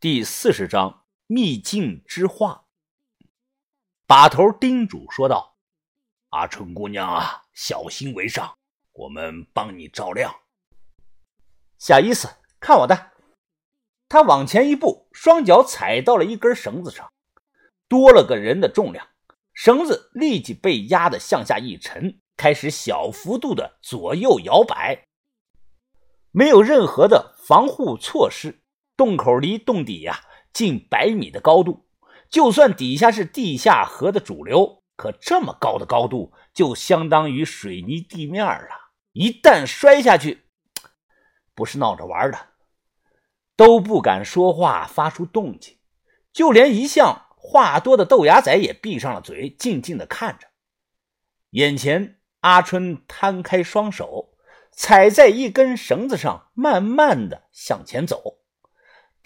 第四十章秘境之话。把头叮嘱说道：“阿春姑娘啊，小心为上，我们帮你照亮。”小意思，看我的！他往前一步，双脚踩到了一根绳子上，多了个人的重量，绳子立即被压得向下一沉，开始小幅度的左右摇摆。没有任何的防护措施。洞口离洞底呀近百米的高度，就算底下是地下河的主流，可这么高的高度就相当于水泥地面了。一旦摔下去，不是闹着玩的，都不敢说话，发出动静。就连一向话多的豆芽仔也闭上了嘴，静静的看着。眼前，阿春摊开双手，踩在一根绳子上，慢慢的向前走。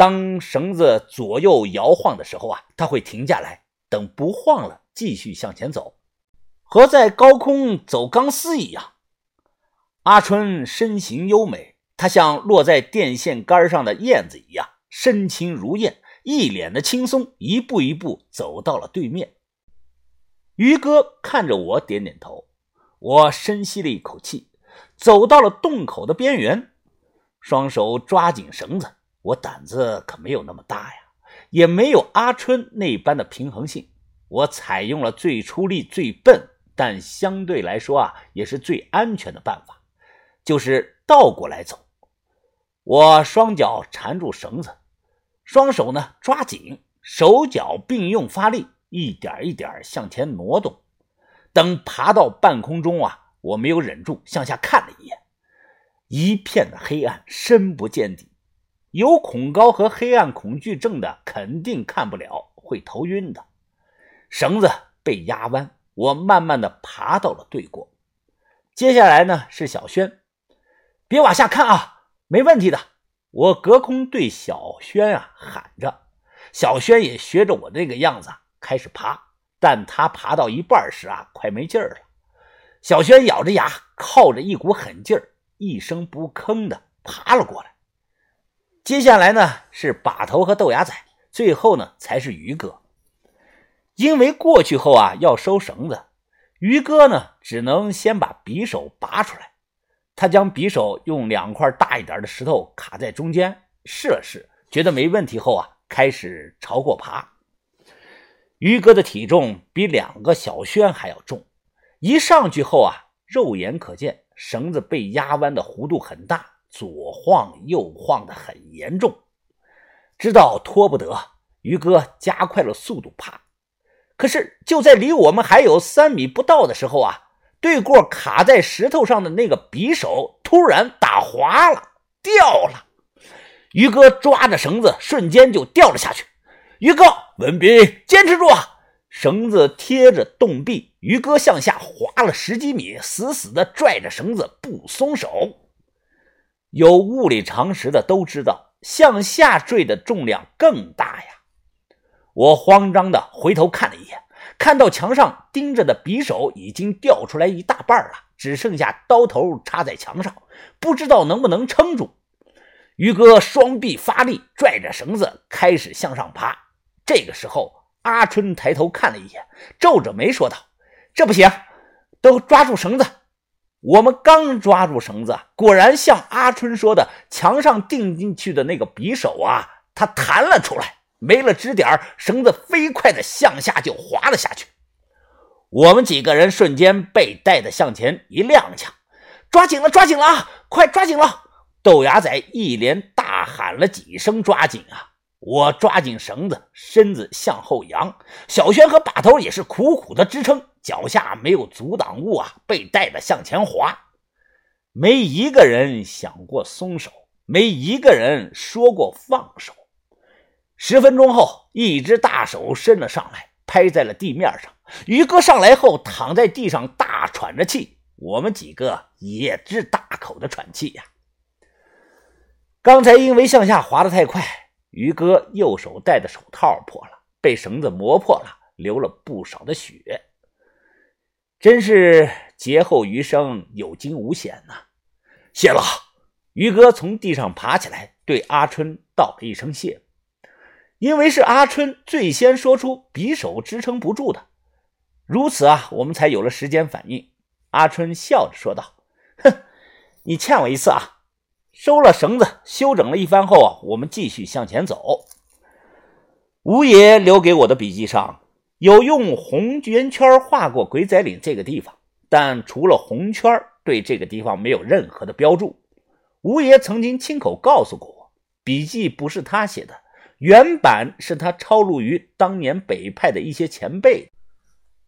当绳子左右摇晃的时候啊，他会停下来，等不晃了，继续向前走，和在高空走钢丝一样。阿春身形优美，他像落在电线杆上的燕子一样，身轻如燕，一脸的轻松，一步一步走到了对面。于哥看着我，点点头。我深吸了一口气，走到了洞口的边缘，双手抓紧绳子。我胆子可没有那么大呀，也没有阿春那般的平衡性。我采用了最出力、最笨，但相对来说啊，也是最安全的办法，就是倒过来走。我双脚缠住绳子，双手呢抓紧，手脚并用发力，一点一点向前挪动。等爬到半空中啊，我没有忍住向下看了一眼，一片的黑暗，深不见底。有恐高和黑暗恐惧症的肯定看不了，会头晕的。绳子被压弯，我慢慢的爬到了对过。接下来呢是小轩，别往下看啊，没问题的。我隔空对小轩啊喊着，小轩也学着我这个样子开始爬。但他爬到一半时啊，快没劲儿了。小轩咬着牙，靠着一股狠劲儿，一声不吭的爬了过来。接下来呢是把头和豆芽仔，最后呢才是于哥。因为过去后啊要收绳子，于哥呢只能先把匕首拔出来。他将匕首用两块大一点的石头卡在中间，试了试，觉得没问题后啊，开始朝过爬。于哥的体重比两个小轩还要重，一上去后啊，肉眼可见绳子被压弯的弧度很大。左晃右晃的很严重，知道拖不得，于哥加快了速度爬。可是就在离我们还有三米不到的时候啊，对过卡在石头上的那个匕首突然打滑了，掉了。于哥抓着绳子，瞬间就掉了下去。于哥，文斌，坚持住啊！绳子贴着洞壁，于哥向下滑了十几米，死死的拽着绳子不松手。有物理常识的都知道，向下坠的重量更大呀！我慌张的回头看了一眼，看到墙上钉着的匕首已经掉出来一大半了，只剩下刀头插在墙上，不知道能不能撑住。于哥双臂发力，拽着绳子开始向上爬。这个时候，阿春抬头看了一眼，皱着眉说道：“这不行，都抓住绳子。”我们刚抓住绳子，果然像阿春说的，墙上钉进去的那个匕首啊，它弹了出来，没了支点，绳子飞快的向下就滑了下去。我们几个人瞬间被带的向前一踉跄，抓紧了，抓紧了啊，快抓紧了！豆芽仔一连大喊了几声：“抓紧啊！”我抓紧绳子，身子向后扬，小轩和把头也是苦苦的支撑，脚下没有阻挡物啊，被带的向前滑，没一个人想过松手，没一个人说过放手。十分钟后，一只大手伸了上来，拍在了地面上。于哥上来后躺在地上大喘着气，我们几个也是大口的喘气呀。刚才因为向下滑的太快。于哥右手戴的手套破了，被绳子磨破了，流了不少的血。真是劫后余生，有惊无险呐！谢了。于哥从地上爬起来，对阿春道了一声谢。因为是阿春最先说出匕首支撑不住的，如此啊，我们才有了时间反应。阿春笑着说道：“哼，你欠我一次啊！”收了绳子，休整了一番后啊，我们继续向前走。吴爷留给我的笔记上有用红圆圈画过鬼仔岭这个地方，但除了红圈，对这个地方没有任何的标注。吴爷曾经亲口告诉过我，笔记不是他写的。原版是他抄录于当年北派的一些前辈。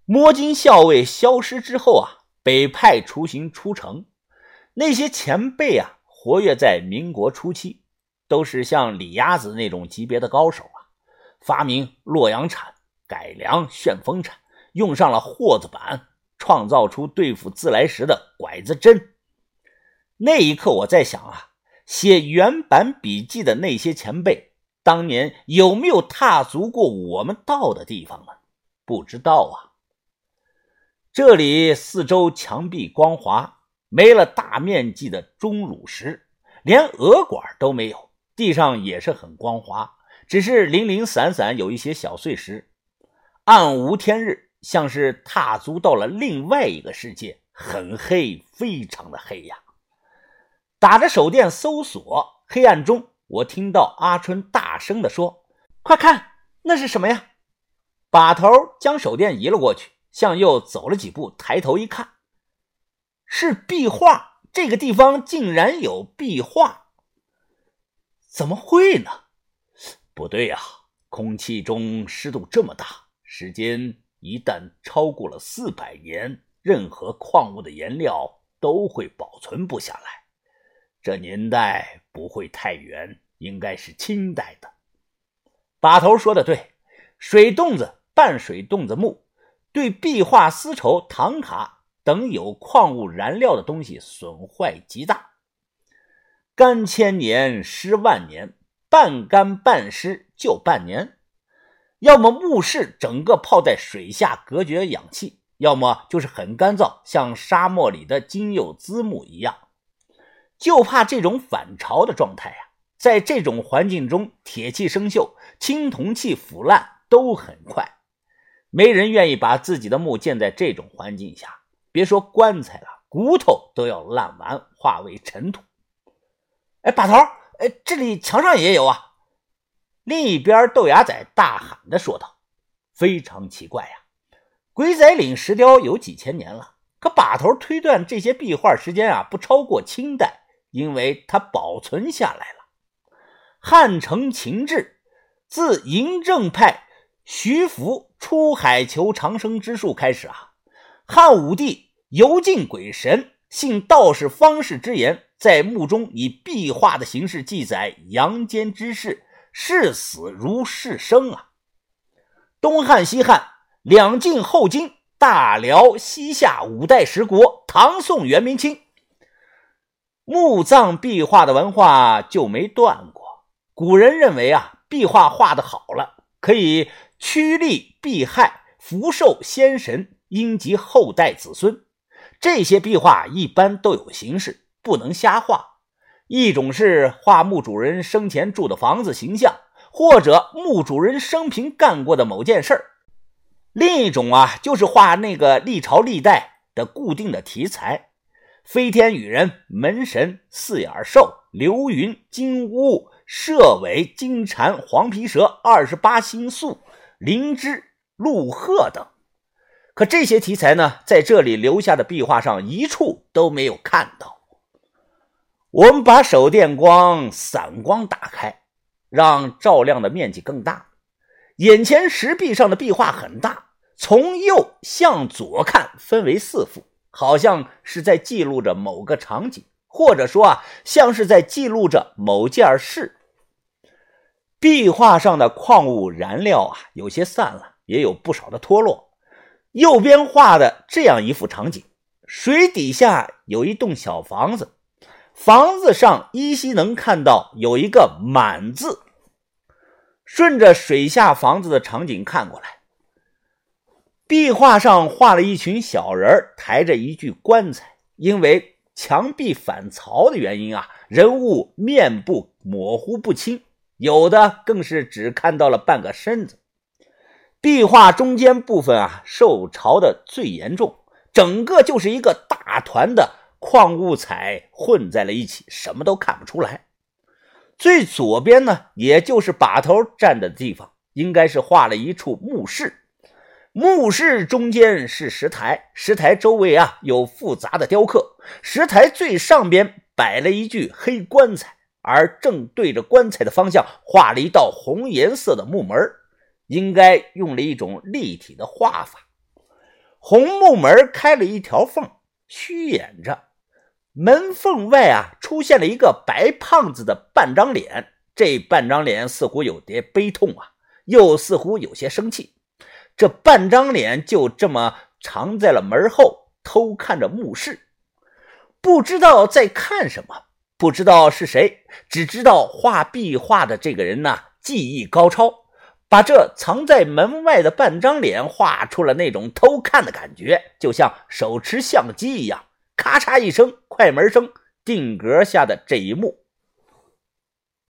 摸金校尉消失之后啊，北派雏形出城，那些前辈啊，活跃在民国初期，都是像李鸭子那种级别的高手啊，发明洛阳铲，改良旋风铲，用上了霍子板，创造出对付自来石的拐子针。那一刻，我在想啊，写原版笔记的那些前辈。当年有没有踏足过我们到的地方呢？不知道啊。这里四周墙壁光滑，没了大面积的钟乳石，连鹅管都没有。地上也是很光滑，只是零零散散有一些小碎石，暗无天日，像是踏足到了另外一个世界，很黑，非常的黑呀。打着手电搜索，黑暗中。我听到阿春大声地说：“快看，那是什么呀？”把头将手电移了过去，向右走了几步，抬头一看，是壁画。这个地方竟然有壁画，怎么会呢？不对呀，空气中湿度这么大，时间一旦超过了四百年，任何矿物的颜料都会保存不下来。这年代不会太远，应该是清代的。把头说的对，水洞子、半水洞子木对壁画、丝绸、唐卡等有矿物燃料的东西损坏极大。干千年，湿万年，半干半湿就半年。要么墓室整个泡在水下，隔绝氧气；要么就是很干燥，像沙漠里的金柚子木一样。就怕这种反潮的状态啊，在这种环境中，铁器生锈，青铜器腐烂都很快。没人愿意把自己的墓建在这种环境下，别说棺材了，骨头都要烂完，化为尘土。哎，把头，哎，这里墙上也有啊！另一边，豆芽仔大喊的说道：“非常奇怪呀，鬼仔岭石雕有几千年了，可把头推断这些壁画时间啊，不超过清代。”因为它保存下来了。汉承秦制，自嬴政派徐福出海求长生之术开始啊，汉武帝游禁鬼神，信道士方士之言，在墓中以壁画的形式记载阳间之事，视死如视生啊。东汉、西汉、两晋、后金、大辽、西夏五代十国，唐宋元明清。墓葬壁画的文化就没断过。古人认为啊，壁画画的好了，可以趋利避害、福寿先神，荫及后代子孙。这些壁画一般都有形式，不能瞎画。一种是画墓主人生前住的房子形象，或者墓主人生平干过的某件事儿；另一种啊，就是画那个历朝历代的固定的题材。飞天羽人、门神、四眼兽、流云、金乌、蛇尾、金蝉、黄皮蛇、二十八星宿、灵芝、鹿鹤等。可这些题材呢，在这里留下的壁画上一处都没有看到。我们把手电光散光打开，让照亮的面积更大。眼前石壁上的壁画很大，从右向左看，分为四幅。好像是在记录着某个场景，或者说啊，像是在记录着某件事。壁画上的矿物燃料啊，有些散了，也有不少的脱落。右边画的这样一幅场景：水底下有一栋小房子，房子上依稀能看到有一个“满”字。顺着水下房子的场景看过来。壁画上画了一群小人抬着一具棺材，因为墙壁反潮的原因啊，人物面部模糊不清，有的更是只看到了半个身子。壁画中间部分啊，受潮的最严重，整个就是一个大团的矿物彩混在了一起，什么都看不出来。最左边呢，也就是把头站的地方，应该是画了一处墓室。墓室中间是石台，石台周围啊有复杂的雕刻。石台最上边摆了一具黑棺材，而正对着棺材的方向画了一道红颜色的木门，应该用了一种立体的画法。红木门开了一条缝，虚掩着。门缝外啊，出现了一个白胖子的半张脸，这半张脸似乎有点悲痛啊，又似乎有些生气。这半张脸就这么藏在了门后，偷看着墓室，不知道在看什么，不知道是谁，只知道画壁画的这个人呐，技艺高超，把这藏在门外的半张脸画出了那种偷看的感觉，就像手持相机一样。咔嚓一声，快门声，定格下的这一幕。